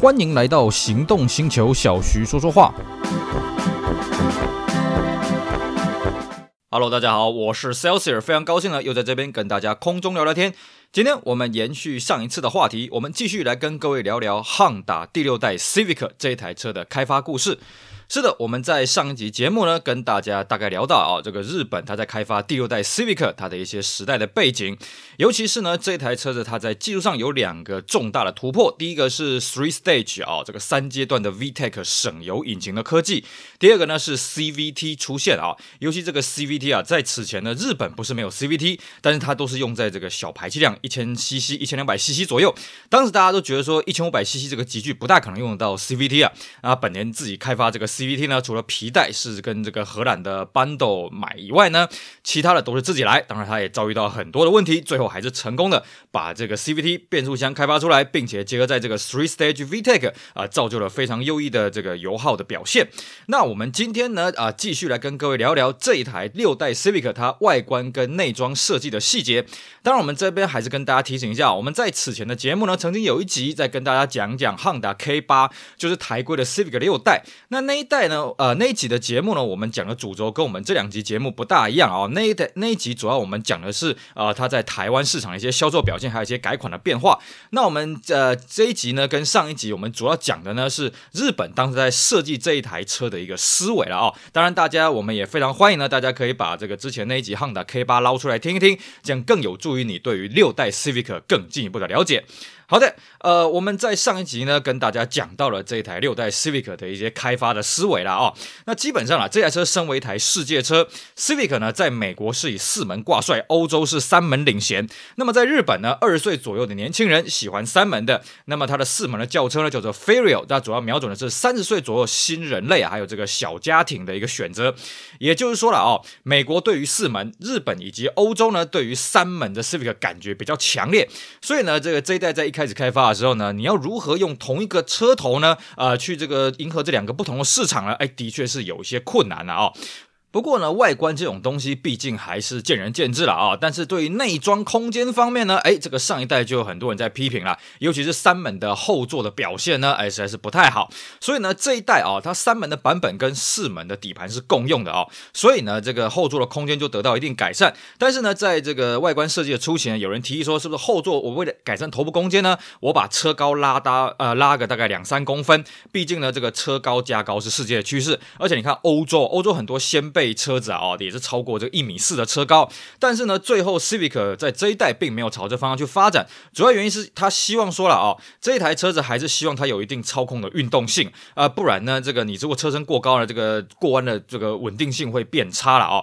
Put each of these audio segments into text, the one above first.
欢迎来到行动星球，小徐说说话。Hello，大家好，我是 Celsius，非常高兴呢，又在这边跟大家空中聊聊天。今天我们延续上一次的话题，我们继续来跟各位聊聊汉达第六代 Civic 这一台车的开发故事。是的，我们在上一集节目呢，跟大家大概聊到啊，这个日本它在开发第六代 Civic 它的一些时代的背景，尤其是呢这台车子它在技术上有两个重大的突破，第一个是 Three Stage 啊这个三阶段的 VTEC 省油引擎的科技，第二个呢是 CVT 出现啊，尤其这个 CVT 啊，在此前呢日本不是没有 CVT，但是它都是用在这个小排气量一千 CC 一千两百 CC 左右，当时大家都觉得说一千五百 CC 这个级距不大可能用得到 CVT 啊，啊本田自己开发这个。CVT 呢，除了皮带是跟这个荷兰的 Bundle 买以外呢，其他的都是自己来。当然，他也遭遇到很多的问题，最后还是成功的把这个 CVT 变速箱开发出来，并且结合在这个 Three Stage VTEC 啊，造就了非常优异的这个油耗的表现。那我们今天呢啊，继续来跟各位聊聊这一台六代 Civic 它外观跟内装设计的细节。当然，我们这边还是跟大家提醒一下，我们在此前的节目呢，曾经有一集在跟大家讲讲 Honda K8，就是台规的 Civic 六代。那那一代呢，呃，那一集的节目呢，我们讲的主轴跟我们这两集节目不大一样啊、哦。那一代那一集主要我们讲的是呃，它在台湾市场的一些销售表现，还有一些改款的变化。那我们呃这一集呢，跟上一集我们主要讲的呢是日本当时在设计这一台车的一个思维了啊、哦。当然，大家我们也非常欢迎呢，大家可以把这个之前那一集 Honda K8 捞出来听一听，这样更有助于你对于六带 Civic 更进一步的了解。好的，呃，我们在上一集呢跟大家讲到了这一台六代 Civic 的一些开发的思维了啊、哦。那基本上啊，这台车身为一台世界车，Civic 呢在美国是以四门挂帅，欧洲是三门领衔。那么在日本呢，二十岁左右的年轻人喜欢三门的。那么它的四门的轿车呢叫做 f a r i o 那主要瞄准的是三十岁左右新人类啊，还有这个小家庭的一个选择。也就是说了哦，美国对于四门，日本以及欧洲呢对于三门的 Civic 感觉比较强烈。所以呢，这个这一代在一开始开发的时候呢，你要如何用同一个车头呢？呃，去这个迎合这两个不同的市场呢？哎，的确是有一些困难了啊、不过呢，外观这种东西毕竟还是见仁见智了啊。但是对于内装空间方面呢，哎，这个上一代就有很多人在批评了，尤其是三门的后座的表现呢，哎，实在是不太好。所以呢，这一代啊，它三门的版本跟四门的底盘是共用的啊，所以呢，这个后座的空间就得到一定改善。但是呢，在这个外观设计的初期呢，有人提议说，是不是后座我为了改善头部空间呢，我把车高拉大呃拉个大概两三公分？毕竟呢，这个车高加高是世界的趋势，而且你看欧洲，欧洲很多先辈被车子啊，哦，也是超过这个一米四的车高，但是呢，最后 Civic 在这一代并没有朝这方向去发展，主要原因是他希望说了啊，这一台车子还是希望它有一定操控的运动性啊，不然呢，这个你如果车身过高了，这个过弯的这个稳定性会变差了啊。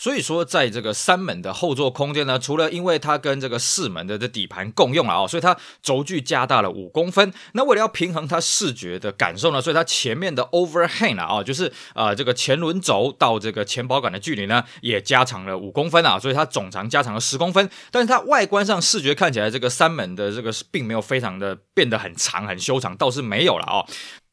所以说，在这个三门的后座空间呢，除了因为它跟这个四门的这底盘共用了啊，所以它轴距加大了五公分。那为了要平衡它视觉的感受呢，所以它前面的 overhang 啊，就是呃这个前轮轴到这个前保杆的距离呢，也加长了五公分啊，所以它总长加长了十公分。但是它外观上视觉看起来，这个三门的这个并没有非常的变得很长很修长，倒是没有了啊。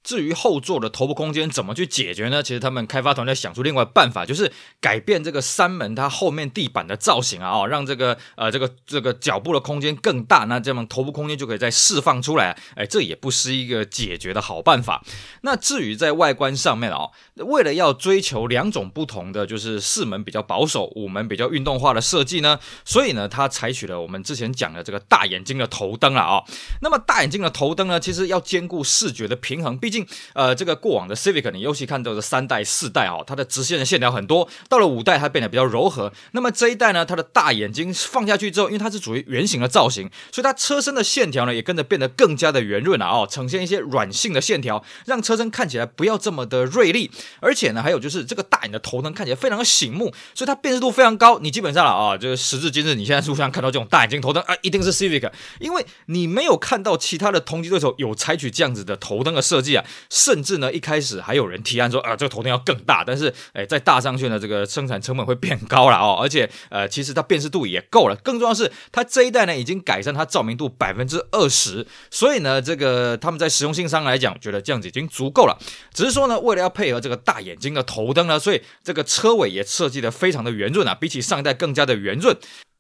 至于后座的头部空间怎么去解决呢？其实他们开发团队想出另外办法，就是改变这个三门它后面地板的造型啊，哦，让这个呃这个这个脚部的空间更大，那这样头部空间就可以再释放出来。哎，这也不是一个解决的好办法。那至于在外观上面哦，为了要追求两种不同的，就是四门比较保守，五门比较运动化的设计呢，所以呢，它采取了我们之前讲的这个大眼睛的头灯了啊。那么大眼睛的头灯呢，其实要兼顾视觉的平衡，毕竟。呃，这个过往的 Civic，你尤其看到的三代、四代啊，它的直线的线条很多，到了五代它变得比较柔和。那么这一代呢，它的大眼睛放下去之后，因为它是属于圆形的造型，所以它车身的线条呢也跟着变得更加的圆润了啊，呈现一些软性的线条，让车身看起来不要这么的锐利。而且呢，还有就是这个大眼的头灯看起来非常的醒目，所以它辨识度非常高。你基本上了啊，就是时至今日，你现在路上看到这种大眼睛头灯啊，一定是 Civic，因为你没有看到其他的同级对手有采取这样子的头灯的设计啊。甚至呢，一开始还有人提案说啊，这个头灯要更大，但是哎，再大上去呢，这个生产成本会变高了哦。而且呃，其实它辨识度也够了，更重要是它这一代呢已经改善它照明度百分之二十，所以呢，这个他们在实用性上来讲，觉得这样子已经足够了。只是说呢，为了要配合这个大眼睛的头灯呢，所以这个车尾也设计得非常的圆润啊，比起上一代更加的圆润。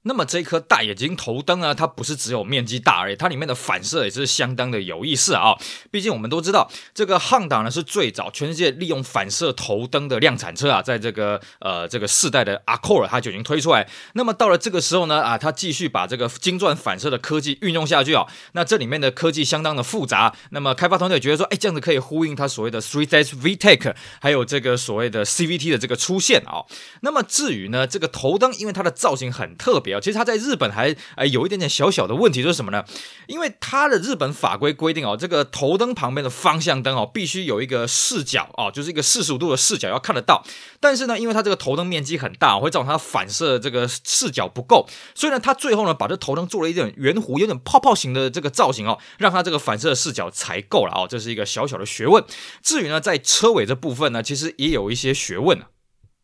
那么这颗大眼睛头灯呢，它不是只有面积大而已，它里面的反射也是相当的有意思啊。毕竟我们都知道，这个汉达呢是最早全世界利用反射头灯的量产车啊，在这个呃这个世代的 a c o r 它就已经推出来。那么到了这个时候呢啊，它继续把这个精钻反射的科技运用下去啊。那这里面的科技相当的复杂，那么开发团队觉得说，哎，这样子可以呼应它所谓的 Three Dash VTEC，还有这个所谓的 CVT 的这个出现啊。那么至于呢，这个头灯因为它的造型很特别。其实它在日本还呃有一点点小小的问题，就是什么呢？因为它的日本法规规定哦，这个头灯旁边的方向灯哦，必须有一个视角哦，就是一个四十五度的视角要看得到。但是呢，因为它这个头灯面积很大，会造成它反射这个视角不够，所以呢，它最后呢把这头灯做了一点圆弧、有点泡泡型的这个造型哦，让它这个反射视角才够了哦。这是一个小小的学问。至于呢，在车尾这部分呢，其实也有一些学问啊。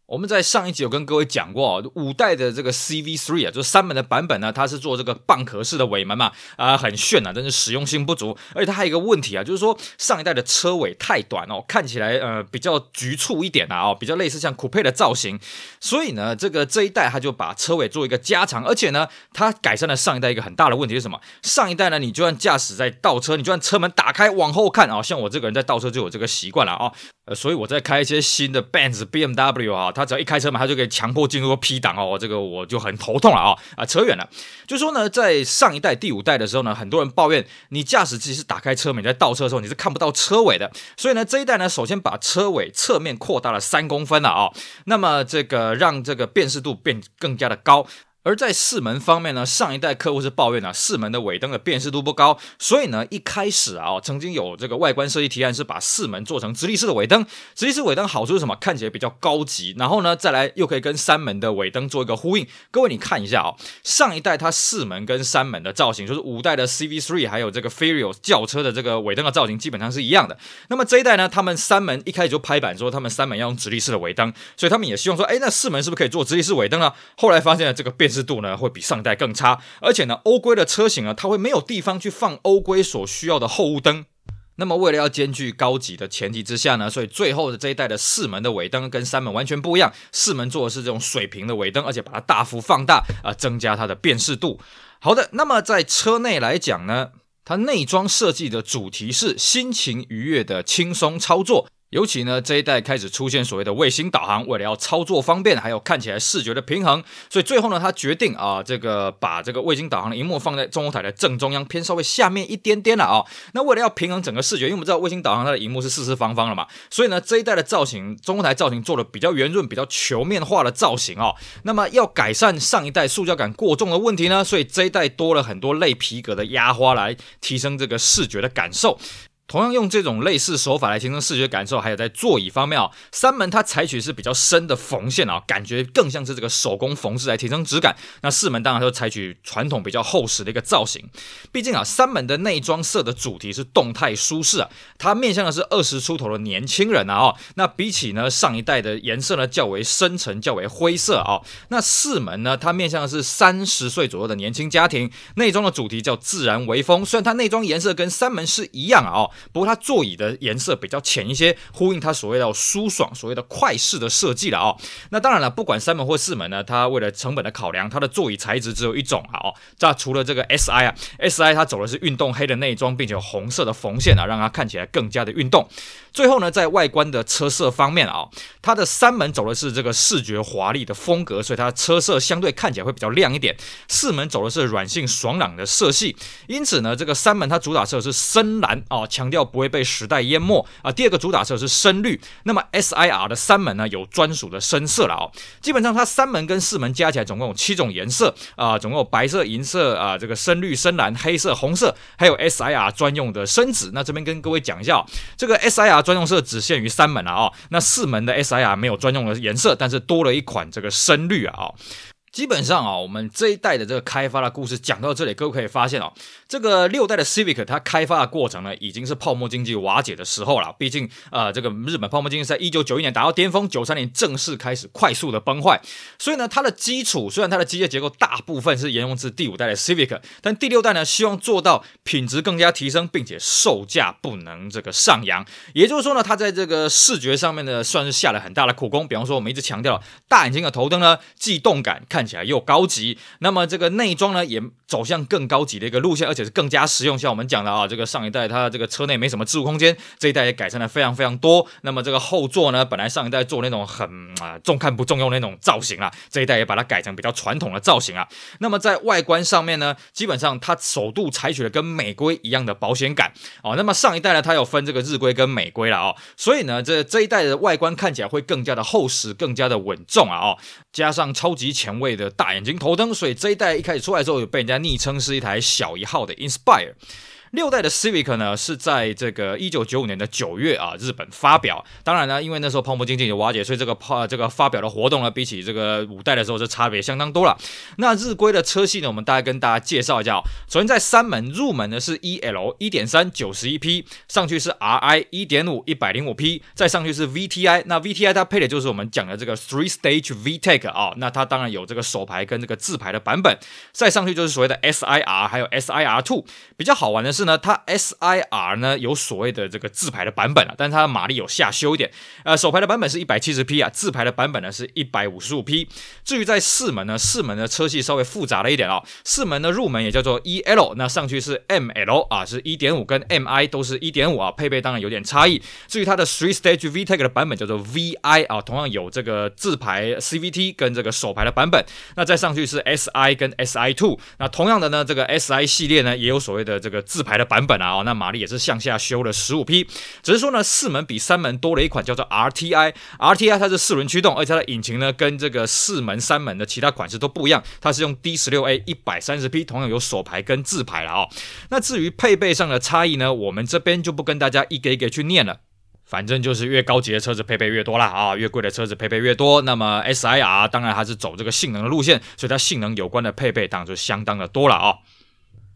我们在上一集有跟各位讲过哦，五代的这个 CV3 啊，就是三门的版本呢，它是做这个蚌壳式的尾门嘛，啊、很炫啊，但是实用性不足。而且它还有一个问题啊，就是说上一代的车尾太短哦，看起来呃比较局促一点啊，哦，比较类似像 Coupe 的造型。所以呢，这个这一代它就把车尾做一个加长，而且呢，它改善了上一代一个很大的问题是什么？上一代呢，你就算驾驶在倒车，你就算车门打开往后看啊，像我这个人在倒车就有这个习惯了啊。呃，所以我在开一些新的 Benz、BMW 啊，他只要一开车门，他就可以强迫进入 P 档哦，这个我就很头痛了啊啊！扯远了，就说呢，在上一代第五代的时候呢，很多人抱怨你驾驶其实打开车门，在倒车的时候你是看不到车尾的，所以呢，这一代呢，首先把车尾侧面扩大了三公分了啊，那么这个让这个辨识度变更加的高。而在四门方面呢，上一代客户是抱怨啊，四门的尾灯的辨识度不高，所以呢，一开始啊，曾经有这个外观设计提案是把四门做成直立式的尾灯。直立式尾灯好处是什么？看起来比较高级，然后呢，再来又可以跟三门的尾灯做一个呼应。各位你看一下啊，上一代它四门跟三门的造型，就是五代的 CV3 还有这个 Ferio 轿车的这个尾灯的造型基本上是一样的。那么这一代呢，他们三门一开始就拍板说他们三门要用直立式的尾灯，所以他们也希望说，哎，那四门是不是可以做直立式尾灯呢？后来发现了这个辨识度呢会比上代更差，而且呢，欧规的车型呢，它会没有地方去放欧规所需要的后雾灯。那么为了要兼具高级的前提之下呢，所以最后的这一代的四门的尾灯跟三门完全不一样，四门做的是这种水平的尾灯，而且把它大幅放大啊、增加它的辨识度。好的，那么在车内来讲呢，它内装设计的主题是心情愉悦的轻松操作。尤其呢，这一代开始出现所谓的卫星导航，为了要操作方便，还有看起来视觉的平衡，所以最后呢，他决定啊，这个把这个卫星导航的荧幕放在中控台的正中央，偏稍微下面一点点了啊。那为了要平衡整个视觉，因为我们知道卫星导航它的荧幕是四四方方的嘛，所以呢，这一代的造型，中控台造型做的比较圆润、比较球面化的造型哦。那么要改善上一代塑胶感过重的问题呢，所以这一代多了很多类皮革的压花来提升这个视觉的感受。同样用这种类似手法来提升视觉感受，还有在座椅方面啊，三门它采取是比较深的缝线啊，感觉更像是这个手工缝制来提升质感。那四门当然就采取传统比较厚实的一个造型。毕竟啊，三门的内装色的主题是动态舒适啊，它面向的是二十出头的年轻人啊。哦，那比起呢上一代的颜色呢较为深沉、较为灰色啊。那四门呢，它面向的是三十岁左右的年轻家庭。内装的主题叫自然微风，虽然它内装颜色跟三门是一样啊。不过它座椅的颜色比较浅一些，呼应它所谓的舒爽、所谓的快式的设计了哦。那当然了，不管三门或四门呢，它为了成本的考量，它的座椅材质只有一种啊哦。这除了这个 SI 啊，SI 它走的是运动黑的内装，并且红色的缝线啊，让它看起来更加的运动。最后呢，在外观的车色方面啊，它的三门走的是这个视觉华丽的风格，所以它的车色相对看起来会比较亮一点。四门走的是软性爽朗的色系，因此呢，这个三门它主打色是深蓝啊，强调不会被时代淹没啊。第二个主打色是深绿，那么 SIR 的三门呢有专属的深色了啊。基本上它三门跟四门加起来总共有七种颜色啊，总共有白色、银色啊，这个深绿、深蓝、黑色、红色，还有 SIR 专用的深紫。那这边跟各位讲一下，这个 SIR。专用色只限于三门了啊，那四门的 SIR 没有专用的颜色，但是多了一款这个深绿啊。基本上啊，我们这一代的这个开发的故事讲到这里，各位可以发现哦，这个六代的 Civic 它开发的过程呢，已经是泡沫经济瓦解的时候了。毕竟呃，这个日本泡沫经济在一九九一年达到巅峰，九三年正式开始快速的崩坏。所以呢，它的基础虽然它的机械结构大部分是沿用自第五代的 Civic，但第六代呢，希望做到品质更加提升，并且售价不能这个上扬。也就是说呢，它在这个视觉上面呢，算是下了很大的苦功。比方说，我们一直强调大眼睛的头灯呢，既动感看。看起来又高级。那么这个内装呢，也走向更高级的一个路线，而且是更加实用。像我们讲的啊，这个上一代它这个车内没什么置物空间，这一代也改善了非常非常多。那么这个后座呢，本来上一代做那种很啊重看不重用那种造型啊，这一代也把它改成比较传统的造型啊。那么在外观上面呢，基本上它首度采取了跟美规一样的保险杆哦。那么上一代呢，它有分这个日规跟美规了哦，所以呢，这这一代的外观看起来会更加的厚实，更加的稳重啊哦，加上超级前卫的大眼睛头灯，所以这一代一开始出来之后，被人家昵称是一台小一号的 Inspire。六代的 Civic 呢，是在这个一九九五年的九月啊，日本发表。当然呢，因为那时候泡沫经济有瓦解，所以这个泡这个发表的活动呢，比起这个五代的时候，是差别相当多了。那日规的车系呢，我们大概跟大家介绍一下。首先在三门入门呢是 EL 一点三九十一匹，上去是 RI 一点五一百零五匹，再上去是 VTI。那 VTI 它配的就是我们讲的这个 Three Stage VTEC 啊。那它当然有这个手排跟这个自排的版本。再上去就是所谓的 SIR，还有 SIR Two。比较好玩的是呢，它 SIR 呢有所谓的这个自排的版本啊，但是它的马力有下修一点。呃，手排的版本是一百七十匹啊，自排的版本呢是一百五十五匹。至于在四门呢，四门的车系稍微复杂了一点哦。四门的入门也叫做 EL，那上去是 ML 啊，是一点五跟 MI 都是一点五啊，配备当然有点差异。至于它的 Three Stage VTEC 的版本叫做 VI 啊，同样有这个自排 CVT 跟这个手排的版本。那再上去是 SI 跟 SI Two，那同样的呢，这个 SI 系列呢也有所谓的这个自排的版本啊，那马力也是向下修了十五匹，只是说呢，四门比三门多了一款叫做 RTI，RTI 它是四轮驱动，而且它的引擎呢跟这个四门、三门的其他款式都不一样，它是用 D16A 一百三十匹，同样有手牌跟自排了啊。那至于配备上的差异呢，我们这边就不跟大家一个一个去念了，反正就是越高级的车子配备越多啦啊，越贵的车子配备越多。那么 SIR 当然还是走这个性能的路线，所以它性能有关的配备当然就相当的多了啊。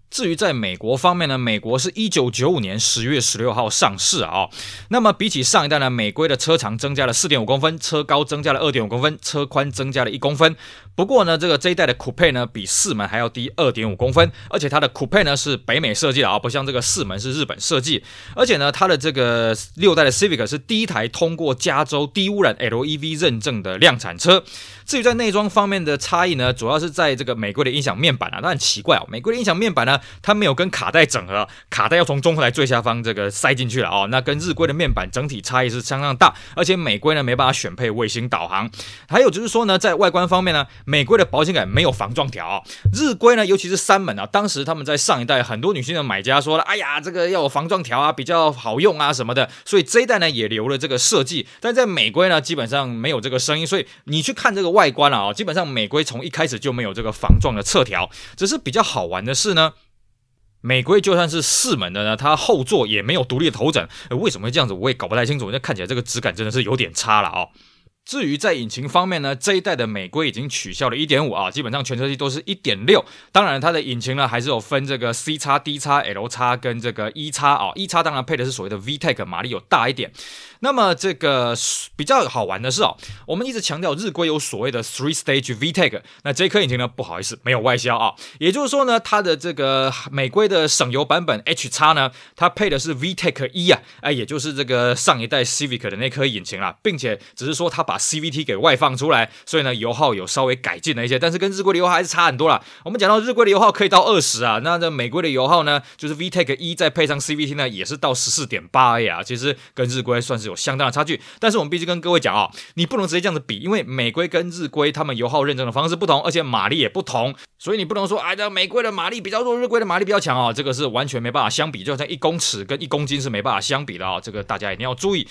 至于在美国方面呢，美国是一九九五年十月十六号上市啊、那么比起上一代呢，美规的车长增加了四点五公分，车高增加了二点五公分，车宽增加了一公分。不过呢，这个这一代的 Coupe 呢，比四门还要低二点五公分，而且它的 Coupe 呢是北美设计的啊，不像这个四门是日本设计。而且呢，它的这个六代的 Civic 是第一台通过加州低污染 LEV 认证的量产车。至于在内装方面的差异呢，主要是在这个美国的音响面板啊，那很奇怪哦，美国的音响面板呢，它没有跟卡带整合，卡带要从中控台最下方这个塞进去了哦。那跟日规的面板整体差异是相当大，而且美规呢没办法选配卫星导航。还有就是说呢，在外观方面呢，美规的保险杆没有防撞条，日规呢，尤其是三门啊，当时他们在上一代很多女性的买家说了，哎呀，这个要有防撞条啊，比较好用啊什么的，所以这一代呢也留了这个设计，但在美规呢基本上没有这个声音，所以你去看这个。外观啊，基本上美规从一开始就没有这个防撞的侧条，只是比较好玩的是呢，美规就算是四门的呢，它后座也没有独立的头枕，为什么会这样子我也搞不太清楚，那看起来这个质感真的是有点差了啊。至于在引擎方面呢，这一代的美规已经取消了1.5啊，基本上全车系都是一点六。当然，它的引擎呢还是有分这个 C 叉、D 叉、L 叉跟这个 E 叉啊。E 叉当然配的是所谓的 VTEC，马力有大一点。那么这个比较好玩的是哦，我们一直强调日规有所谓的 Three Stage VTEC，那这颗引擎呢不好意思没有外销啊。也就是说呢，它的这个美规的省油版本 H 叉呢，它配的是 VTEC 一啊，哎，也就是这个上一代 Civic 的那颗引擎啊，并且只是说它把 CVT 给外放出来，所以呢，油耗有稍微改进了一些，但是跟日规的油耗还是差很多啦。我们讲到日规的油耗可以到二十啊，那这美规的油耗呢，就是 VTEC 一再配上 CVT 呢，也是到十四点八啊，其实跟日规算是有相当的差距。但是我们必须跟各位讲啊，你不能直接这样子比，因为美规跟日规他们油耗认证的方式不同，而且马力也不同，所以你不能说哎，这美规的马力比较弱，日规的马力比较强啊，这个是完全没办法相比，就好像一公尺跟一公斤是没办法相比的啊，这个大家一定要注意。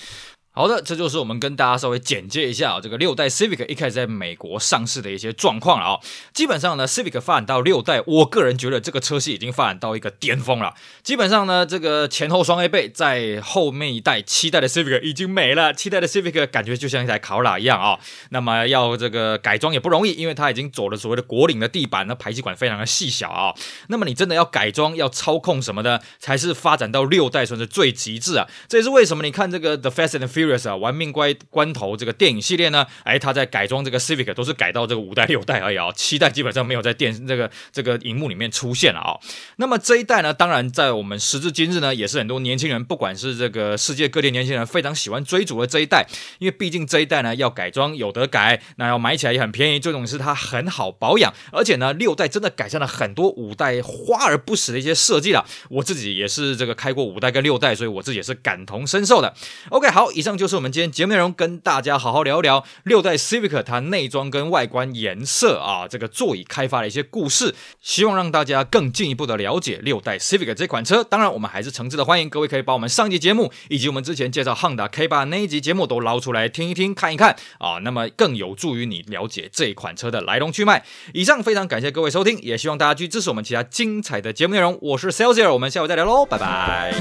好的，这就是我们跟大家稍微简介一下啊，这个六代 Civic 一开始在美国上市的一些状况了啊。基本上呢，Civic 发展到六代，我个人觉得这个车系已经发展到一个巅峰了。基本上呢，这个前后双 A 背在后面一代七代的 Civic 已经没了，七代的 Civic 感觉就像一台卡罗拉一样啊。那么要这个改装也不容易，因为它已经走了所谓的国领的地板，那排气管非常的细小啊。那么你真的要改装要操控什么的，才是发展到六代算是最极致啊。这也是为什么你看这个 The Fast and the Furious 啊，玩命关关头这个电影系列呢，哎，他在改装这个 Civic 都是改到这个五代六代而已啊，七代基本上没有在电这个这个荧幕里面出现了啊。那么这一代呢，当然在我们时至今日呢，也是很多年轻人，不管是这个世界各地年轻人非常喜欢追逐的这一代，因为毕竟这一代呢要改装有得改，那要买起来也很便宜，最重要是它很好保养，而且呢六代真的改善了很多五代花而不实的一些设计了。我自己也是这个开过五代跟六代，所以我自己也是感同身受的。OK，好，以上就是我们今天节目内容，跟大家好好聊一聊六代 Civic 它内装跟外观颜色啊，这个座椅开发的一些故事，希望让大家更进一步的了解六代 Civic 这款车。当然，我们还是诚挚的欢迎各位可以把我们上集节目以及我们之前介绍 Honda K8 那一集节目都捞出来听一听、看一看啊，那么更有助于你了解这款车的来龙去脉。以上非常感谢各位收听，也希望大家继续支持我们其他精彩的节目内容。我是 Celsius，我们下回再聊喽，拜拜。